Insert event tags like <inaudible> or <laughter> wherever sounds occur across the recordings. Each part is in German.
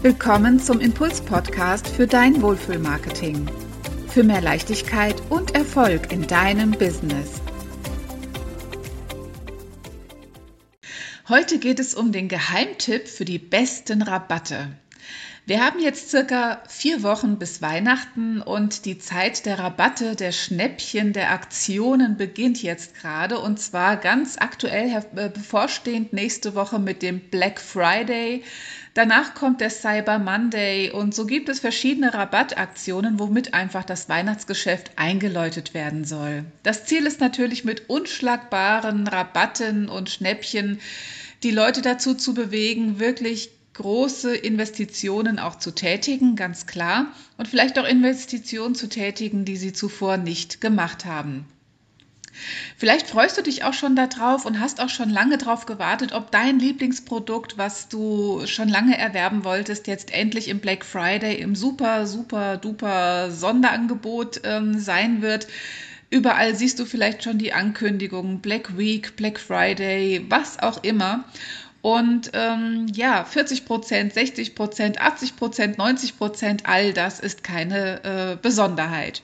Willkommen zum Impuls-Podcast für dein Wohlfühlmarketing. Für mehr Leichtigkeit und Erfolg in deinem Business. Heute geht es um den Geheimtipp für die besten Rabatte. Wir haben jetzt circa vier Wochen bis Weihnachten und die Zeit der Rabatte, der Schnäppchen, der Aktionen beginnt jetzt gerade und zwar ganz aktuell äh, bevorstehend nächste Woche mit dem Black Friday. Danach kommt der Cyber Monday und so gibt es verschiedene Rabattaktionen, womit einfach das Weihnachtsgeschäft eingeläutet werden soll. Das Ziel ist natürlich mit unschlagbaren Rabatten und Schnäppchen die Leute dazu zu bewegen, wirklich große Investitionen auch zu tätigen, ganz klar, und vielleicht auch Investitionen zu tätigen, die sie zuvor nicht gemacht haben. Vielleicht freust du dich auch schon darauf und hast auch schon lange darauf gewartet, ob dein Lieblingsprodukt, was du schon lange erwerben wolltest, jetzt endlich im Black Friday im super, super, duper Sonderangebot ähm, sein wird. Überall siehst du vielleicht schon die Ankündigungen, Black Week, Black Friday, was auch immer. Und ähm, ja, 40 Prozent, 60 Prozent, 80 Prozent, 90 Prozent, all das ist keine äh, Besonderheit.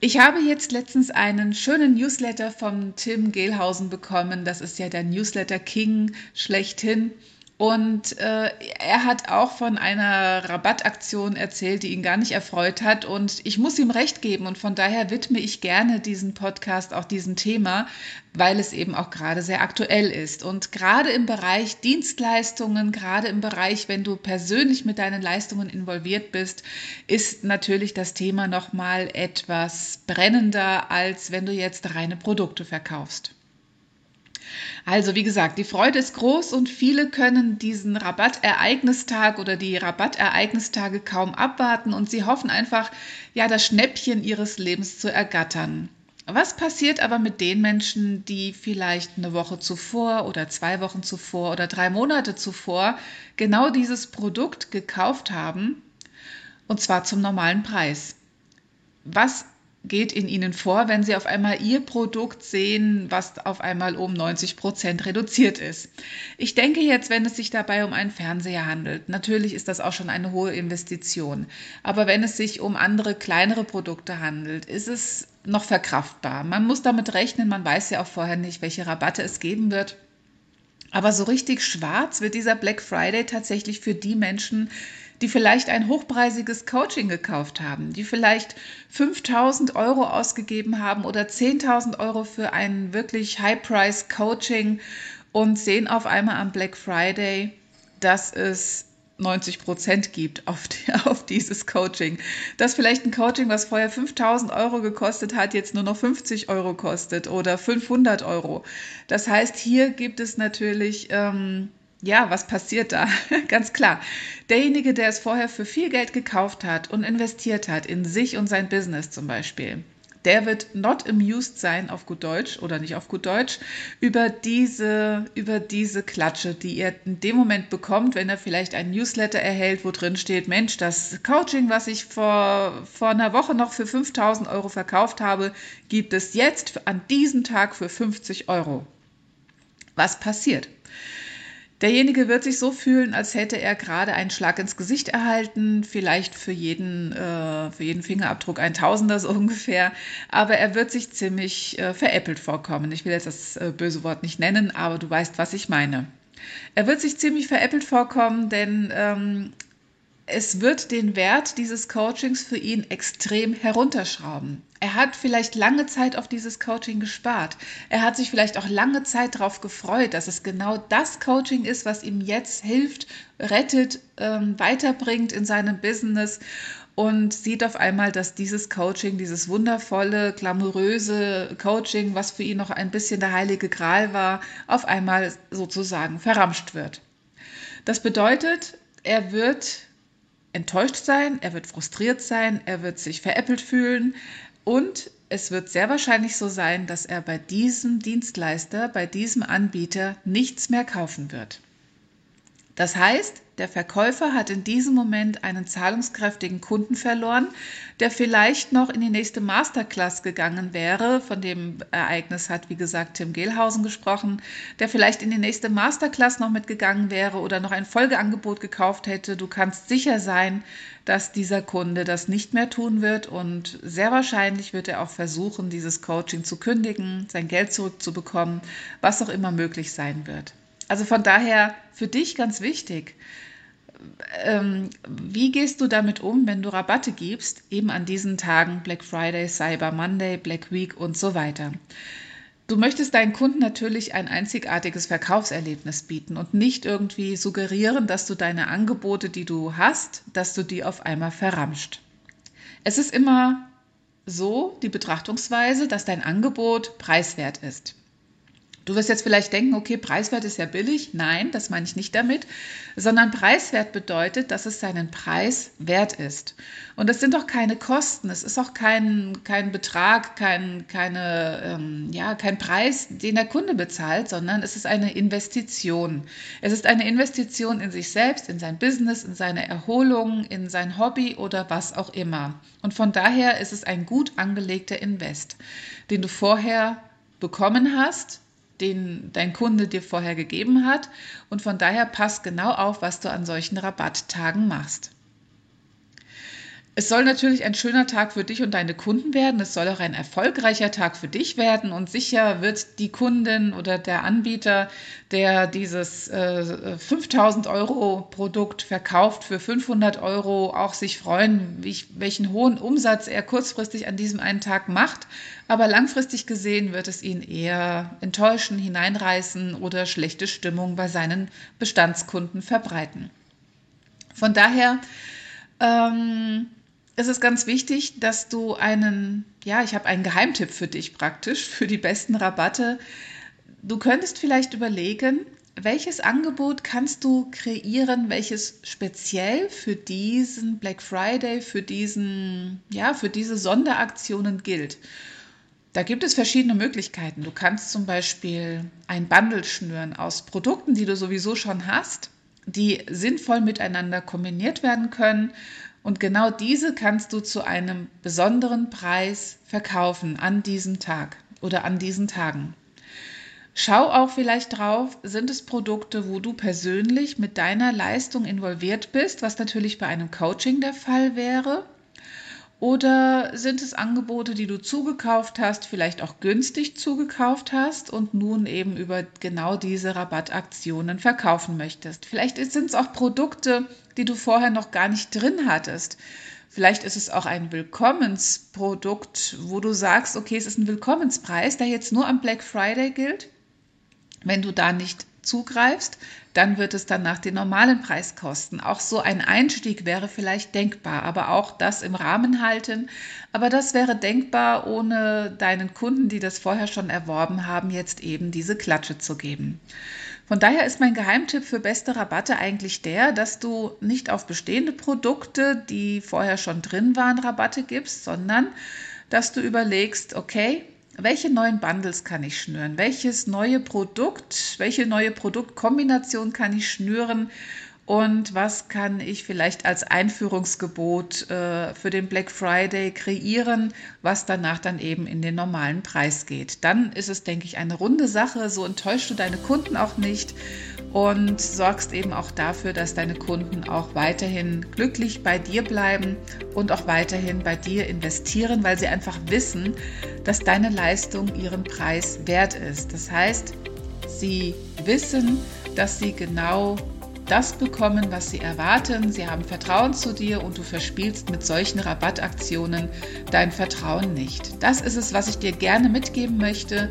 Ich habe jetzt letztens einen schönen Newsletter von Tim Gehlhausen bekommen. Das ist ja der Newsletter King schlechthin. Und äh, er hat auch von einer Rabattaktion erzählt, die ihn gar nicht erfreut hat. Und ich muss ihm recht geben. Und von daher widme ich gerne diesen Podcast auch diesem Thema, weil es eben auch gerade sehr aktuell ist. Und gerade im Bereich Dienstleistungen, gerade im Bereich, wenn du persönlich mit deinen Leistungen involviert bist, ist natürlich das Thema nochmal etwas brennender, als wenn du jetzt reine Produkte verkaufst. Also wie gesagt, die Freude ist groß und viele können diesen Rabattereignistag oder die Rabattereignistage kaum abwarten und sie hoffen einfach, ja, das Schnäppchen ihres Lebens zu ergattern. Was passiert aber mit den Menschen, die vielleicht eine Woche zuvor oder zwei Wochen zuvor oder drei Monate zuvor genau dieses Produkt gekauft haben und zwar zum normalen Preis? Was geht in Ihnen vor, wenn Sie auf einmal Ihr Produkt sehen, was auf einmal um 90 Prozent reduziert ist? Ich denke jetzt, wenn es sich dabei um einen Fernseher handelt, natürlich ist das auch schon eine hohe Investition. Aber wenn es sich um andere kleinere Produkte handelt, ist es noch verkraftbar. Man muss damit rechnen, man weiß ja auch vorher nicht, welche Rabatte es geben wird. Aber so richtig schwarz wird dieser Black Friday tatsächlich für die Menschen, die vielleicht ein hochpreisiges Coaching gekauft haben, die vielleicht 5000 Euro ausgegeben haben oder 10.000 Euro für ein wirklich High-Price-Coaching und sehen auf einmal am Black Friday, dass es 90 Prozent gibt auf, die, <laughs> auf, dieses Coaching. Dass vielleicht ein Coaching, was vorher 5000 Euro gekostet hat, jetzt nur noch 50 Euro kostet oder 500 Euro. Das heißt, hier gibt es natürlich ähm, ja, was passiert da? <laughs> Ganz klar. Derjenige, der es vorher für viel Geld gekauft hat und investiert hat in sich und sein Business zum Beispiel, der wird not amused sein auf gut Deutsch oder nicht auf gut Deutsch über diese, über diese Klatsche, die er in dem Moment bekommt, wenn er vielleicht ein Newsletter erhält, wo drin steht, Mensch, das Coaching, was ich vor, vor einer Woche noch für 5000 Euro verkauft habe, gibt es jetzt an diesem Tag für 50 Euro. Was passiert? Derjenige wird sich so fühlen, als hätte er gerade einen Schlag ins Gesicht erhalten, vielleicht für jeden, äh, für jeden Fingerabdruck ein Tausender so <laughs> ungefähr, aber er wird sich ziemlich äh, veräppelt vorkommen. Ich will jetzt das äh, böse Wort nicht nennen, aber du weißt, was ich meine. Er wird sich ziemlich veräppelt vorkommen, denn ähm, es wird den Wert dieses Coachings für ihn extrem herunterschrauben. Er hat vielleicht lange Zeit auf dieses Coaching gespart. Er hat sich vielleicht auch lange Zeit darauf gefreut, dass es genau das Coaching ist, was ihm jetzt hilft, rettet, ähm, weiterbringt in seinem Business und sieht auf einmal, dass dieses Coaching, dieses wundervolle, glamouröse Coaching, was für ihn noch ein bisschen der heilige Gral war, auf einmal sozusagen verramscht wird. Das bedeutet, er wird enttäuscht sein, er wird frustriert sein, er wird sich veräppelt fühlen und es wird sehr wahrscheinlich so sein, dass er bei diesem Dienstleister, bei diesem Anbieter nichts mehr kaufen wird. Das heißt, der Verkäufer hat in diesem Moment einen zahlungskräftigen Kunden verloren, der vielleicht noch in die nächste Masterclass gegangen wäre. Von dem Ereignis hat, wie gesagt, Tim Gehlhausen gesprochen, der vielleicht in die nächste Masterclass noch mitgegangen wäre oder noch ein Folgeangebot gekauft hätte. Du kannst sicher sein, dass dieser Kunde das nicht mehr tun wird und sehr wahrscheinlich wird er auch versuchen, dieses Coaching zu kündigen, sein Geld zurückzubekommen, was auch immer möglich sein wird. Also von daher für dich ganz wichtig, ähm, wie gehst du damit um, wenn du Rabatte gibst, eben an diesen Tagen Black Friday, Cyber Monday, Black Week und so weiter? Du möchtest deinen Kunden natürlich ein einzigartiges Verkaufserlebnis bieten und nicht irgendwie suggerieren, dass du deine Angebote, die du hast, dass du die auf einmal verramscht. Es ist immer so die Betrachtungsweise, dass dein Angebot preiswert ist. Du wirst jetzt vielleicht denken, okay, preiswert ist ja billig. Nein, das meine ich nicht damit, sondern preiswert bedeutet, dass es seinen Preis wert ist. Und das sind doch keine Kosten, es ist auch kein, kein Betrag, kein, keine, ähm, ja, kein Preis, den der Kunde bezahlt, sondern es ist eine Investition. Es ist eine Investition in sich selbst, in sein Business, in seine Erholung, in sein Hobby oder was auch immer. Und von daher ist es ein gut angelegter Invest, den du vorher bekommen hast den dein Kunde dir vorher gegeben hat. Und von daher passt genau auf, was du an solchen Rabatttagen machst. Es soll natürlich ein schöner Tag für dich und deine Kunden werden. Es soll auch ein erfolgreicher Tag für dich werden. Und sicher wird die Kundin oder der Anbieter, der dieses äh, 5000 Euro Produkt verkauft für 500 Euro, auch sich freuen, wie, welchen hohen Umsatz er kurzfristig an diesem einen Tag macht. Aber langfristig gesehen wird es ihn eher enttäuschen, hineinreißen oder schlechte Stimmung bei seinen Bestandskunden verbreiten. Von daher, ähm, es ist ganz wichtig, dass du einen, ja, ich habe einen Geheimtipp für dich praktisch, für die besten Rabatte. Du könntest vielleicht überlegen, welches Angebot kannst du kreieren, welches speziell für diesen Black Friday, für diesen, ja, für diese Sonderaktionen gilt. Da gibt es verschiedene Möglichkeiten. Du kannst zum Beispiel ein Bundle schnüren aus Produkten, die du sowieso schon hast, die sinnvoll miteinander kombiniert werden können und genau diese kannst du zu einem besonderen Preis verkaufen an diesem Tag oder an diesen Tagen. Schau auch vielleicht drauf, sind es Produkte, wo du persönlich mit deiner Leistung involviert bist, was natürlich bei einem Coaching der Fall wäre. Oder sind es Angebote, die du zugekauft hast, vielleicht auch günstig zugekauft hast und nun eben über genau diese Rabattaktionen verkaufen möchtest? Vielleicht sind es auch Produkte, die du vorher noch gar nicht drin hattest. Vielleicht ist es auch ein Willkommensprodukt, wo du sagst, okay, es ist ein Willkommenspreis, der jetzt nur am Black Friday gilt. Wenn du da nicht zugreifst, dann wird es danach den normalen Preis kosten. Auch so ein Einstieg wäre vielleicht denkbar, aber auch das im Rahmen halten. Aber das wäre denkbar, ohne deinen Kunden, die das vorher schon erworben haben, jetzt eben diese Klatsche zu geben. Von daher ist mein Geheimtipp für beste Rabatte eigentlich der, dass du nicht auf bestehende Produkte, die vorher schon drin waren, Rabatte gibst, sondern dass du überlegst, okay, welche neuen Bundles kann ich schnüren? Welches neue Produkt, welche neue Produktkombination kann ich schnüren? Und was kann ich vielleicht als Einführungsgebot äh, für den Black Friday kreieren, was danach dann eben in den normalen Preis geht? Dann ist es, denke ich, eine runde Sache. So enttäuschst du deine Kunden auch nicht und sorgst eben auch dafür, dass deine Kunden auch weiterhin glücklich bei dir bleiben und auch weiterhin bei dir investieren, weil sie einfach wissen, dass deine Leistung ihren Preis wert ist. Das heißt, sie wissen, dass sie genau das bekommen, was sie erwarten. Sie haben Vertrauen zu dir und du verspielst mit solchen Rabattaktionen dein Vertrauen nicht. Das ist es, was ich dir gerne mitgeben möchte,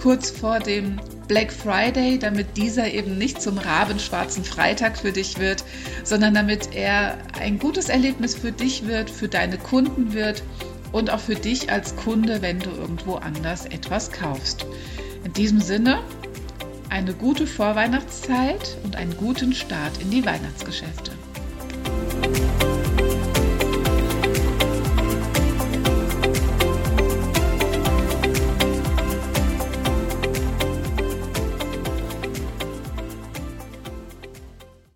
kurz vor dem Black Friday, damit dieser eben nicht zum rabenschwarzen Freitag für dich wird, sondern damit er ein gutes Erlebnis für dich wird, für deine Kunden wird und auch für dich als Kunde, wenn du irgendwo anders etwas kaufst. In diesem Sinne, eine gute Vorweihnachtszeit und einen guten Start in die Weihnachtsgeschäfte.